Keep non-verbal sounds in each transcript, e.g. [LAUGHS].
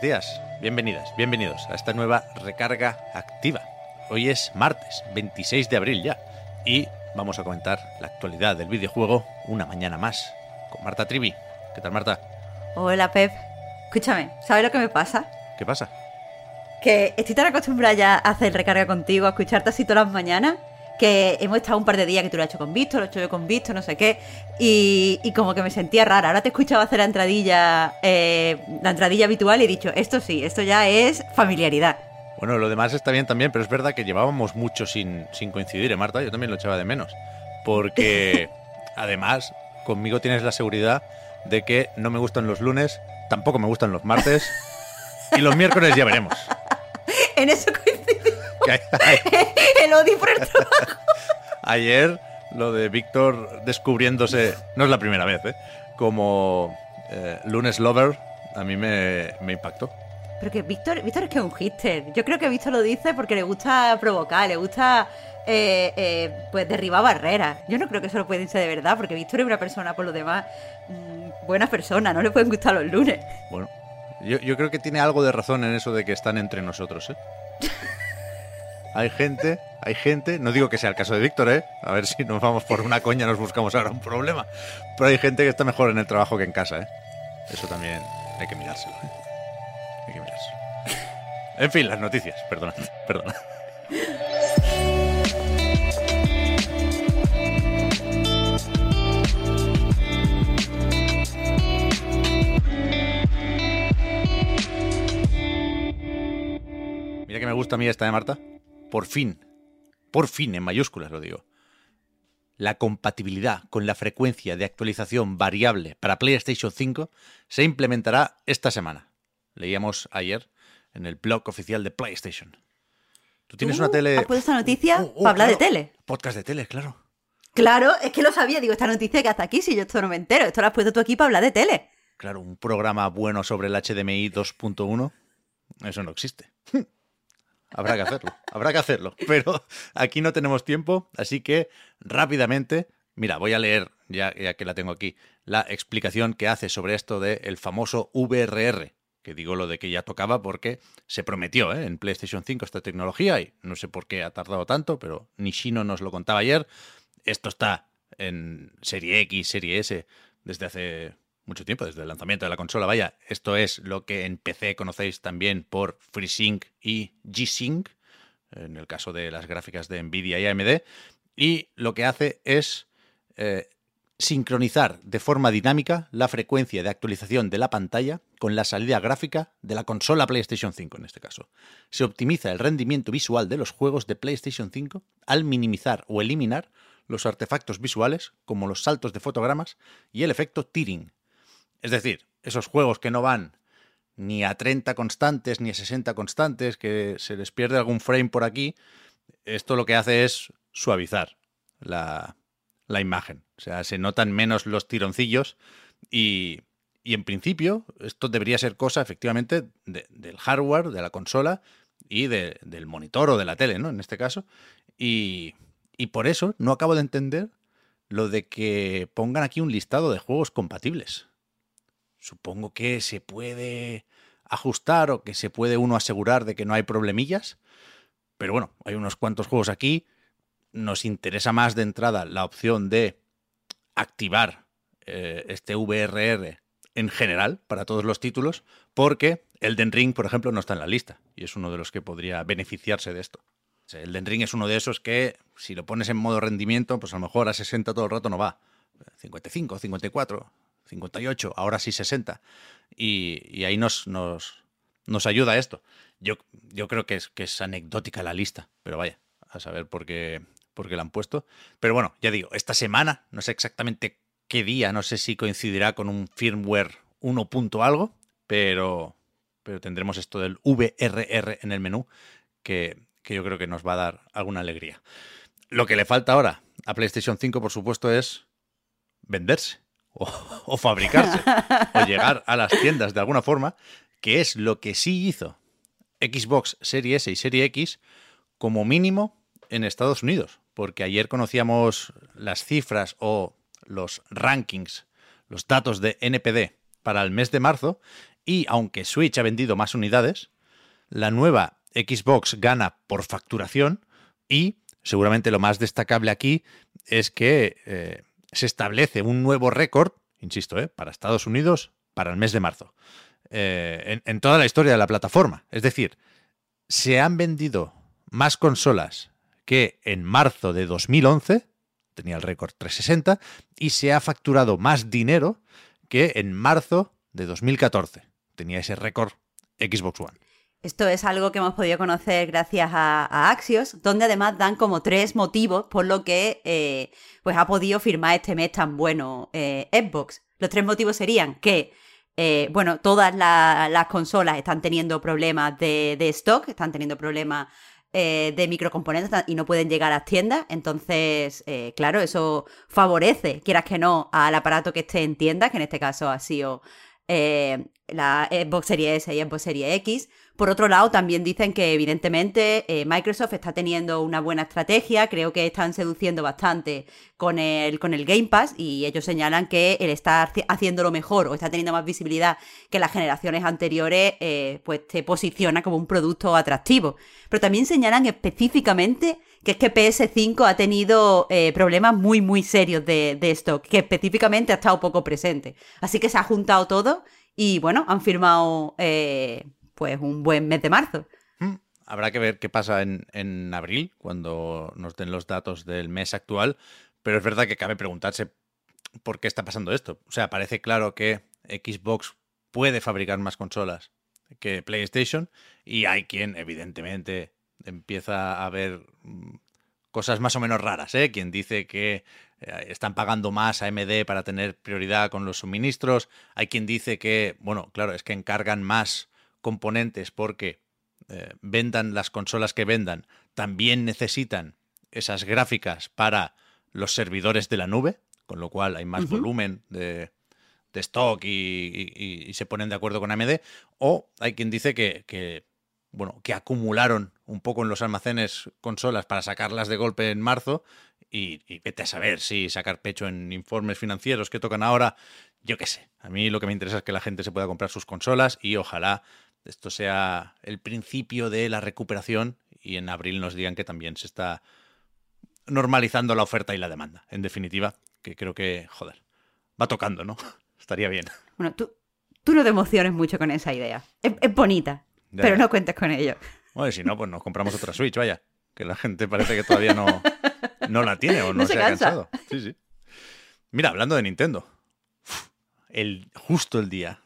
Buenos días, bienvenidas, bienvenidos a esta nueva recarga activa. Hoy es martes, 26 de abril ya, y vamos a comentar la actualidad del videojuego una mañana más con Marta Trivi. ¿Qué tal, Marta? Hola, Pep. Escúchame, ¿sabes lo que me pasa? ¿Qué pasa? Que estoy tan acostumbrada ya a hacer recarga contigo, a escucharte así todas las mañanas, que hemos estado un par de días que tú lo has hecho con Víctor, lo he hecho yo con Víctor, no sé qué, y, y como que me sentía rara. Ahora te he escuchado hacer la entradilla, eh, la entradilla habitual y he dicho, esto sí, esto ya es familiaridad. Bueno, lo demás está bien también, pero es verdad que llevábamos mucho sin, sin coincidir, ¿eh, Marta? Yo también lo echaba de menos. Porque, [LAUGHS] además, conmigo tienes la seguridad de que no me gustan los lunes, tampoco me gustan los martes, y los miércoles ya veremos. [LAUGHS] En eso coincidimos. [LAUGHS] Por el trabajo. Ayer lo de Víctor descubriéndose, no es la primera vez, ¿eh? como eh, lunes lover, a mí me, me impactó. Pero que Víctor, Víctor es que es un hitter. Yo creo que Víctor lo dice porque le gusta provocar, le gusta eh, eh, pues derribar barreras. Yo no creo que eso lo puede ser de verdad, porque Víctor es una persona, por lo demás, mm, buena persona, no le pueden gustar los lunes. Bueno, yo, yo creo que tiene algo de razón en eso de que están entre nosotros, ¿eh? [LAUGHS] Hay gente, hay gente, no digo que sea el caso de Víctor, ¿eh? A ver si nos vamos por una coña, nos buscamos ahora un problema. Pero hay gente que está mejor en el trabajo que en casa, ¿eh? Eso también hay que mirárselo, ¿eh? Hay que mirárselo. En fin, las noticias, perdona, [LAUGHS] perdona. Mira que me gusta a mí esta de Marta. Por fin, por fin, en mayúsculas lo digo. La compatibilidad con la frecuencia de actualización variable para PlayStation 5 se implementará esta semana. Leíamos ayer en el blog oficial de PlayStation. Tú tienes una tele. ¿Has puesto esta noticia Oh, oh, para hablar de tele? Podcast de tele, claro. Claro, es que lo sabía. Digo, esta noticia que hace aquí, si yo esto no me entero. Esto lo has puesto tú aquí para hablar de tele. Claro, un programa bueno sobre el HDMI 2.1, eso no existe. Habrá que hacerlo, habrá que hacerlo. Pero aquí no tenemos tiempo, así que rápidamente, mira, voy a leer, ya, ya que la tengo aquí, la explicación que hace sobre esto del famoso VRR, que digo lo de que ya tocaba porque se prometió ¿eh? en PlayStation 5 esta tecnología y no sé por qué ha tardado tanto, pero Nishino nos lo contaba ayer. Esto está en Serie X, Serie S, desde hace mucho tiempo, desde el lanzamiento de la consola. Vaya, esto es lo que en PC conocéis también por FreeSync y G-Sync, en el caso de las gráficas de Nvidia y AMD. Y lo que hace es eh, sincronizar de forma dinámica la frecuencia de actualización de la pantalla con la salida gráfica de la consola PlayStation 5 en este caso. Se optimiza el rendimiento visual de los juegos de PlayStation 5 al minimizar o eliminar los artefactos visuales como los saltos de fotogramas y el efecto tearing. Es decir, esos juegos que no van ni a 30 constantes ni a 60 constantes, que se les pierde algún frame por aquí, esto lo que hace es suavizar la, imagen. O sea, se notan menos los tironcillos y, y en principio esto debería ser cosa efectivamente de- del hardware, de la consola y de- del monitor o de la tele, ¿no? En este caso. Y, y por eso no acabo de entender lo de que pongan aquí un listado de juegos compatibles. Supongo que se puede ajustar o que se puede uno asegurar de que no hay problemillas. Pero bueno, hay unos cuantos juegos aquí. Nos interesa más de entrada la opción de activar eh, este VRR en general para todos los títulos, porque Elden Ring, por ejemplo, no está en la lista y es uno de los que podría beneficiarse de esto. O sea, Elden Ring es uno de esos que, si lo pones en modo rendimiento, pues a lo mejor a 60 todo el rato no va. 55, 54, 58, ahora sí 60. Y, ahí nos, nos, nos ayuda esto. Yo, yo creo que es, que es anecdótica la lista, pero vaya, a saber por qué, por qué la han puesto. Pero bueno, ya digo, esta semana, no sé exactamente qué día, no sé si coincidirá con un firmware 1. punto algo, pero, pero tendremos esto del VRR en el menú que, que yo creo que nos va a dar alguna alegría. Lo que le falta ahora a PlayStation 5, por supuesto, es venderse o, o fabricarse [LAUGHS] o llegar a las tiendas de alguna forma, que es lo que sí hizo Xbox Serie S y Serie X como mínimo en Estados Unidos, porque ayer conocíamos las cifras o los rankings, los datos de NPD para el mes de marzo y aunque Switch ha vendido más unidades, la nueva Xbox gana por facturación y seguramente lo más destacable aquí es que eh, se establece un nuevo récord, insisto, eh, para Estados Unidos para el mes de marzo, eh, en, en toda la historia de la plataforma. Es decir, se han vendido más consolas que en marzo de 2011, tenía el récord 360, y se ha facturado más dinero que en marzo de 2014. Tenía ese récord Xbox One. Esto es algo que hemos podido conocer gracias a, Axios, donde además dan como tres motivos por lo que eh, pues ha podido firmar este mes tan bueno eh, Xbox. Los tres motivos serían que, eh, bueno, todas la- las consolas están teniendo problemas de, stock, están teniendo problemas de microcomponentes y no pueden llegar a las tiendas. Entonces, claro, eso favorece, quieras que no, al aparato que esté en tiendas, que en este caso ha sido la Xbox Series S y Xbox Series X. Por otro lado, también dicen que evidentemente eh, Microsoft está teniendo una buena estrategia, creo que están seduciendo bastante con el, con el Game Pass y ellos señalan que estar haci- haciéndolo mejor o está teniendo más visibilidad que las generaciones anteriores, eh, pues te posiciona como un producto atractivo. Pero también señalan específicamente que es que PS5 ha tenido eh, problemas muy, muy serios de, de stock, que específicamente ha estado poco presente. Así que se ha juntado todo y bueno, han firmado pues un buen mes de marzo. Mm, Habrá que ver qué pasa en, en abril, cuando nos den los datos del mes actual, pero es verdad que cabe preguntarse por qué está pasando esto. O sea, parece claro que Xbox puede fabricar más consolas que PlayStation y hay quien, evidentemente, empieza a ver mm, cosas más o menos raras, ¿eh? Quien dice que eh, están pagando más a AMD para tener prioridad con los suministros. Hay quien dice que, bueno, claro, es que encargan más componentes porque eh, vendan las consolas que vendan, también necesitan esas gráficas para los servidores de la nube, con lo cual hay más volumen de, de stock y, y- y- y se ponen de acuerdo con AMD. O hay quien dice que, que, bueno, que acumularon un poco en los almacenes consolas para sacarlas de golpe en marzo y, y vete a saber si sacar pecho en informes financieros que tocan ahora, yo qué sé. A mí lo que me interesa es que la gente se pueda comprar sus consolas y ojalá esto sea el principio de la recuperación y en abril nos digan que también se está normalizando la oferta y la demanda. En definitiva, que creo que, joder, va tocando, ¿no? [LAUGHS] Estaría bien. Bueno, tú, tú no te emociones mucho con esa idea. Es, es bonita, Ya, pero ya. no cuentes con ello. Bueno, si no, pues nos compramos otra Switch, vaya. Que la gente parece que todavía no, [LAUGHS] no la tiene o no, No se se, ha cansa. cansado. Sí, sí. Mira, hablando de Nintendo. El, justo el día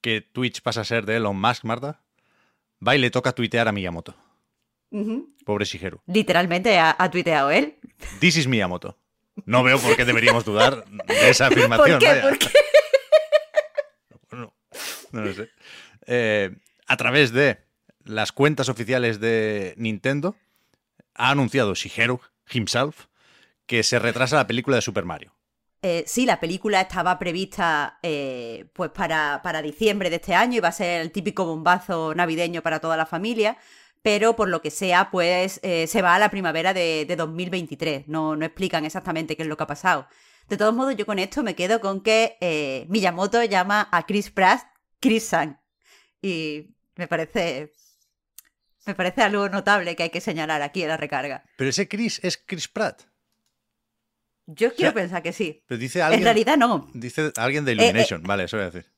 que Twitch pasa a ser de Elon Musk, Marta, va y le toca tuitear a Miyamoto. Ujú. Pobre Shigeru. Literalmente ha, ha tuiteado él. This is Miyamoto. No veo por qué deberíamos dudar de esa afirmación. [LAUGHS] ¿Por qué? vaya. ¿Por qué? No lo sé. Eh, a través de las cuentas oficiales de Nintendo, ha anunciado Shigeru himself que se retrasa la película de Super Mario. Eh, sí, la película estaba prevista eh, pues para, para diciembre de este año, iba a ser el típico bombazo navideño para toda la familia, pero por lo que sea, pues eh, se va a la primavera de, de 2023. No, no explican exactamente qué es lo que ha pasado. De todos modos, yo con esto me quedo con que Miyamoto llama a Chris Pratt Chris-san. Y me parece. Me parece algo notable que hay que señalar aquí en la recarga. Pero ese Chris es Chris Pratt. Yo quiero sea, [LAUGHS] pensar que sí. Pero dice alguien, En realidad no. dice alguien de eh, Illumination. vale, eso voy a decir.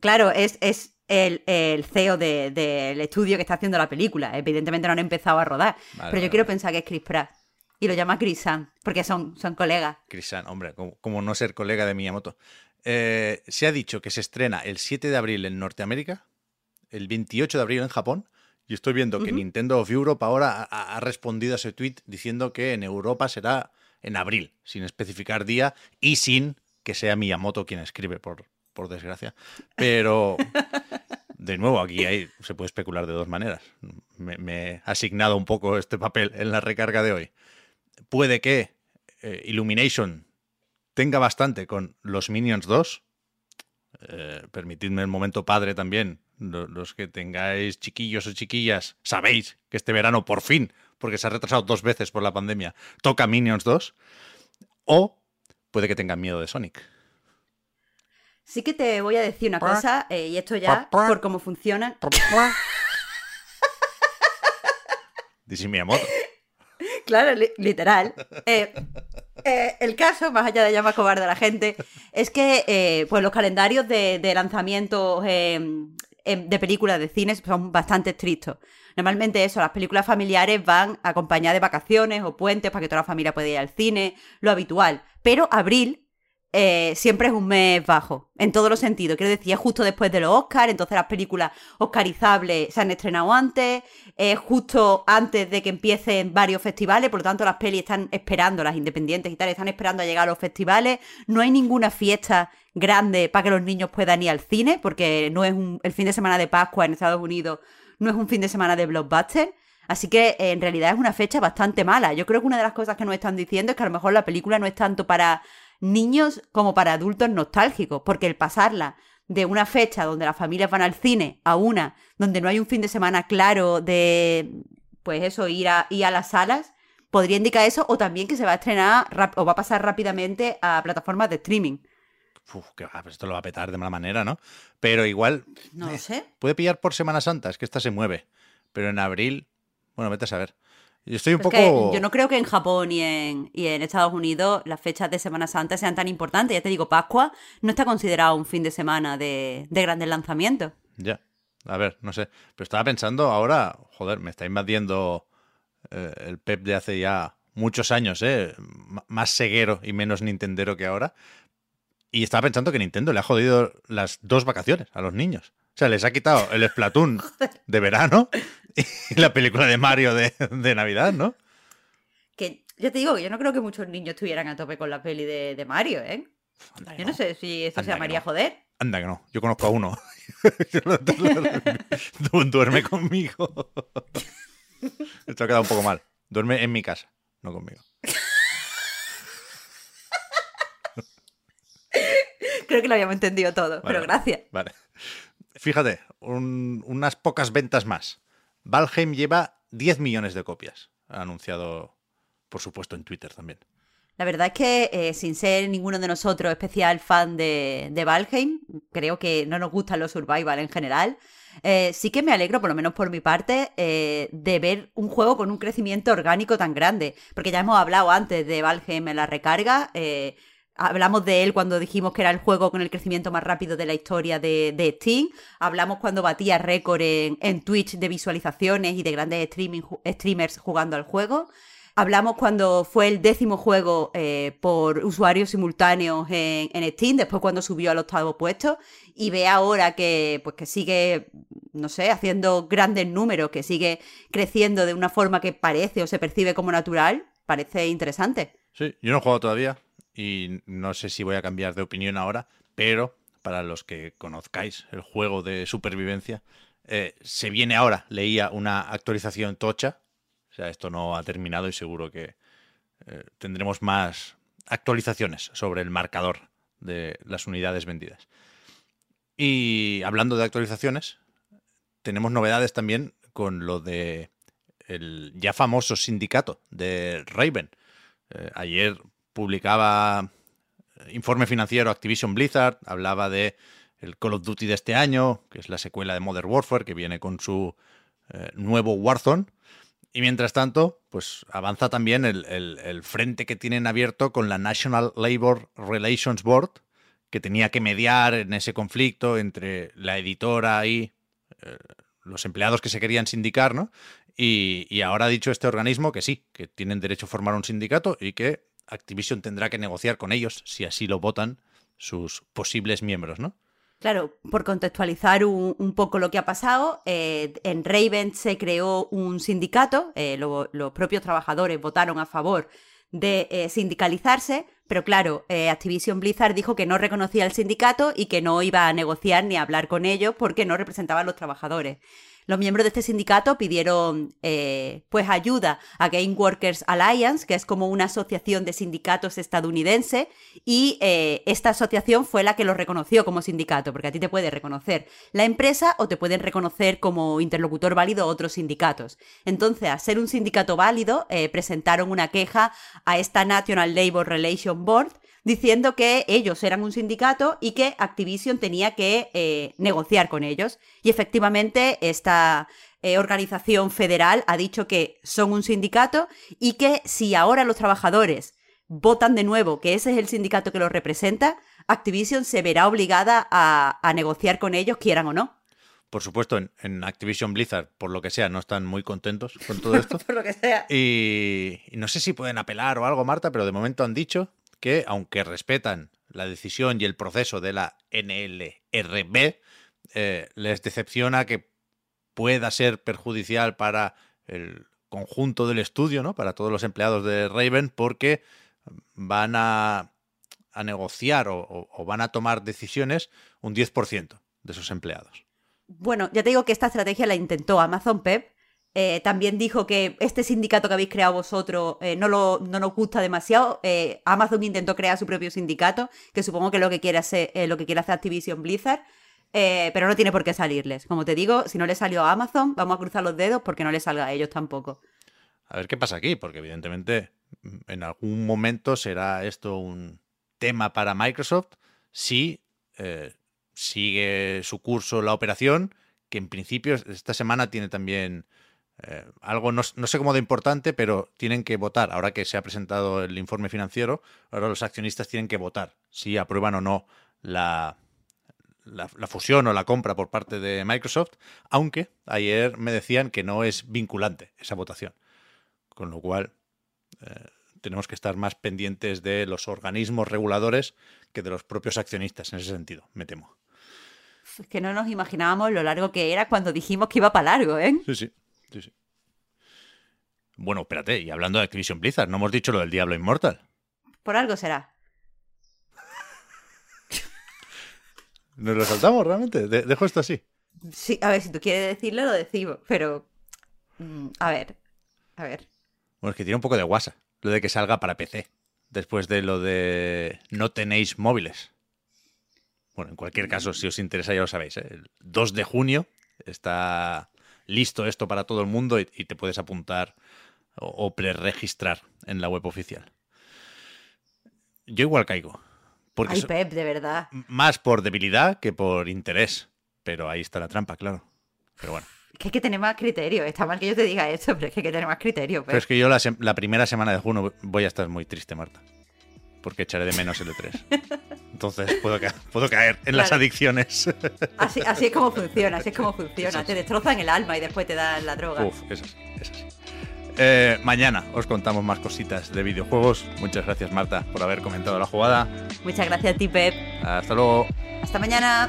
Claro, es, es el, el CEO de- del estudio que está haciendo la película. Evidentemente no han empezado a rodar. Vale, pero vale, yo quiero vale. pensar que es Chris Pratt. Y lo llama Chris San, porque son, son colegas. Chris San, hombre, como, como no ser colega de Miyamoto. Eh, se ha dicho que se estrena el 7 de abril en Norteamérica, el 28 de abril en Japón, y estoy viendo que. Nintendo of Europe ahora ha, ha respondido a ese tweet diciendo que en Europa será en abril, sin especificar día y sin que sea Miyamoto quien escribe, por, por desgracia. Pero, [LAUGHS] de nuevo, aquí hay, se puede especular de dos maneras. Me, me he asignado un poco este papel en la recarga de hoy. Puede que eh, Illumination tenga bastante con los Minions 2. Eh, permitidme el momento padre también. Lo- Los que tengáis chiquillos o chiquillas, sabéis que este verano por fin, porque se ha retrasado dos veces por la pandemia, toca Minions 2. O puede que tengan miedo de Sonic. Sí que te voy a decir una cosa, eh, y esto ya, por cómo funciona. Dice Miyamoto. [LAUGHS] Claro, li- literal. Eh, eh, el caso, más allá de llamar cobarde a la gente, es que eh, pues los calendarios de, de lanzamientos de películas de cine son bastante estrictos. Normalmente eso, las películas familiares van acompañadas de vacaciones o puentes para que toda la familia pueda ir al cine, lo habitual. Pero abril eh, siempre es un mes bajo, en todos los sentidos. Quiero decir, es justo después de los Oscars, entonces las películas oscarizables se han estrenado antes, es justo antes de que empiecen varios festivales, por lo tanto las pelis están esperando, las independientes y tal, están esperando a llegar a los festivales. No hay ninguna fiesta grande para que los niños puedan ir al cine, porque no es un- el fin de semana de Pascua en Estados Unidos, no es un fin de semana de blockbuster. Así que en realidad es una fecha bastante mala. Yo creo que una de las cosas que nos están diciendo es que a lo mejor la película no es tanto para niños como para adultos nostálgicos, porque el pasarla de una fecha donde las familias van al cine a una donde no hay un fin de semana claro de, pues eso, ir a, ir a las salas, podría indicar eso, o también que se va a estrenar o va a pasar rápidamente a plataformas de streaming. Uf, que va, pues esto lo va a petar de mala manera, ¿no? Pero igual No lo sé. puede pillar por Semana Santa, es que esta se mueve. Pero en abril, bueno, vete a saber. Yo estoy un es poco. yo no creo que en Japón y en, y en Estados Unidos las fechas de Semana Santa sean tan importantes. Ya te digo, Pascua no está considerado un fin de semana de, de grandes lanzamientos. Ya. A ver, no sé. Pero estaba pensando ahora, joder, me está invadiendo eh, el Pep de hace ya muchos años, ¿eh? M- más ceguero y menos nintendero que ahora. Y estaba pensando que Nintendo le ha jodido las dos vacaciones a los niños. O sea, les ha quitado el Splatoon [LAUGHS] de verano y la película de Mario de, de Navidad, ¿no? Que ya te digo que yo no creo que muchos niños estuvieran a tope con la peli de, de Mario, ¿eh? Anda Yo no sé si esto se Anda que llamaría no. joder. Anda que no, yo conozco a uno. [LAUGHS] Du- Duerme conmigo. [LAUGHS] Esto ha quedado un poco mal. Duerme en mi casa, no conmigo. Creo que lo habíamos entendido todo, Vale, pero gracias. Vale. Fíjate, un- unas pocas ventas más. Valheim lleva 10 millones de copias. Ha anunciado, por supuesto, en Twitter también. La verdad es que, eh, sin ser ninguno de nosotros especial fan de, de Valheim, creo que no nos gustan los survival en general. eh, sí que me alegro, por lo menos por mi parte, eh, de ver un juego con un crecimiento orgánico tan grande. Porque ya hemos hablado antes de Valheim en la recarga. Hablamos de él cuando dijimos que era el juego con el crecimiento más rápido de la historia de, Steam. Hablamos cuando batía récord en, Twitch de visualizaciones y de grandes streamers jugando al juego. Hablamos cuando fue el décimo juego eh, por usuarios simultáneos en, en Steam, después cuando subió al octavo puesto, y ve ahora que, pues, que sigue, no sé, haciendo grandes números, que sigue creciendo de una forma que parece o se percibe como natural, parece interesante. Sí, yo no he jugado todavía y no sé si voy a cambiar de opinión ahora, pero para los que conozcáis el juego de supervivencia, eh, se viene ahora, leía una actualización tocha, o sea, esto no ha terminado y seguro que eh, tendremos más actualizaciones sobre el marcador de las unidades vendidas. Y hablando de actualizaciones, tenemos novedades también con lo de el ya famoso sindicato de Raven. Eh, ayer publicaba eh, informe financiero Activision Blizzard, hablaba de el Call of Duty de este año, que es la secuela de Modern Warfare, que viene con su eh, nuevo Warzone. Y mientras tanto, pues avanza también el, el- frente que tienen abierto con la National Labor Relations Board, que tenía que mediar en ese conflicto entre la editora y eh, los empleados que se querían sindicar, ¿no? Y, y ahora ha dicho este organismo que sí, que tienen derecho a formar un sindicato y que Activision tendrá que negociar con ellos, si así lo votan, sus posibles miembros, ¿no? Claro, por contextualizar un, poco lo que ha pasado, eh, en Raven se creó un sindicato, eh, lo- los propios trabajadores votaron a favor de eh, sindicalizarse, Pero claro, eh, Activision Blizzard dijo que no reconocía al sindicato y que no iba a negociar ni a hablar con ellos porque no representaban a los trabajadores. Los miembros de este sindicato pidieron eh, pues ayuda a Game Workers Alliance, que es como una asociación de sindicatos estadounidense, y eh, esta asociación fue la que los reconoció como sindicato, porque a ti te puede reconocer la empresa o te pueden reconocer como interlocutor válido otros sindicatos. Entonces, a ser un sindicato válido, presentaron una queja a esta National Labor Relations Board diciendo que ellos eran un sindicato y que Activision tenía que eh, negociar con ellos. Y efectivamente, esta eh, organización federal ha dicho que son un sindicato y que si ahora los trabajadores votan de nuevo que ese es el sindicato que los representa, Activision se verá obligada a, negociar con ellos, quieran o no. Por supuesto, en, Activision Blizzard, por lo que sea, no están muy contentos con todo [LAUGHS] esto. por lo que sea. y, no sé si pueden apelar o algo, Marta, pero de momento han dicho que, aunque respetan la decisión y el proceso de la NLRB, eh, les decepciona que pueda ser perjudicial para el conjunto del estudio, ¿no? Para todos los empleados de Raven, porque van a, negociar o, o, van a tomar decisiones un 10% de sus empleados. Bueno, ya te digo que esta estrategia la intentó Amazon Pep eh, también dijo que este sindicato que habéis creado vosotros eh, no, lo, no nos gusta demasiado. Eh, Amazon intentó crear su propio sindicato, que supongo que es lo que quiere hacer, lo que quiere hacer Activision Blizzard, pero no tiene por qué salirles. Como te digo, si no le salió a Amazon, vamos a cruzar los dedos porque no le salga a ellos tampoco. A ver qué pasa aquí, porque evidentemente en algún momento será esto un tema para Microsoft si sigue su curso la operación, que en principio esta semana tiene también eh, algo no, sé cómo de importante, pero tienen que votar. Ahora que se ha presentado el informe financiero, ahora los accionistas tienen que votar si aprueban o no la, la, fusión o la compra por parte de Microsoft, aunque ayer me decían que no es vinculante esa votación. Con lo cual, eh, tenemos que estar más pendientes de los organismos reguladores que de los propios accionistas en ese sentido, me temo. Es que no nos imaginábamos lo largo que era cuando dijimos que iba para largo, ¿eh? Sí, sí. Bueno, espérate, y hablando de Activision Blizzard, no hemos dicho lo del Diablo Inmortal. Por algo será. [LAUGHS] ¿Nos lo saltamos realmente? dejo esto así. Sí, a ver, si tú quieres decirlo, lo decimos, pero. Mm, a ver. A ver. Bueno, es que tiene un poco de guasa lo de que salga para PC. Después de lo de no tenéis móviles. Bueno, en cualquier caso, si os interesa, ya lo sabéis. ¿eh? El 2 de junio está listo esto para todo el mundo y, te puedes apuntar o, preregistrar en la web oficial. Yo igual caigo. Porque Ay, Pep, de verdad. Más por debilidad que por interés. Pero ahí está la trampa, claro. Pero bueno. Es que hay que tener más criterio. Está mal que yo te diga esto, pero es que hay que tener más criterio. Pero es que yo la primera semana de junio voy a estar muy triste, Marta porque echaré de menos el E3. [LAUGHS] Entonces puedo, puedo caer en las adicciones. Así, así, es como funciona, así es como funciona. Te destrozan el alma y después te dan la droga. Uf, es así, es así. Eh, mañana os contamos más cositas de videojuegos. Muchas gracias, Marta, por haber comentado la jugada. Muchas gracias a ti, Pep. Hasta luego. Hasta mañana.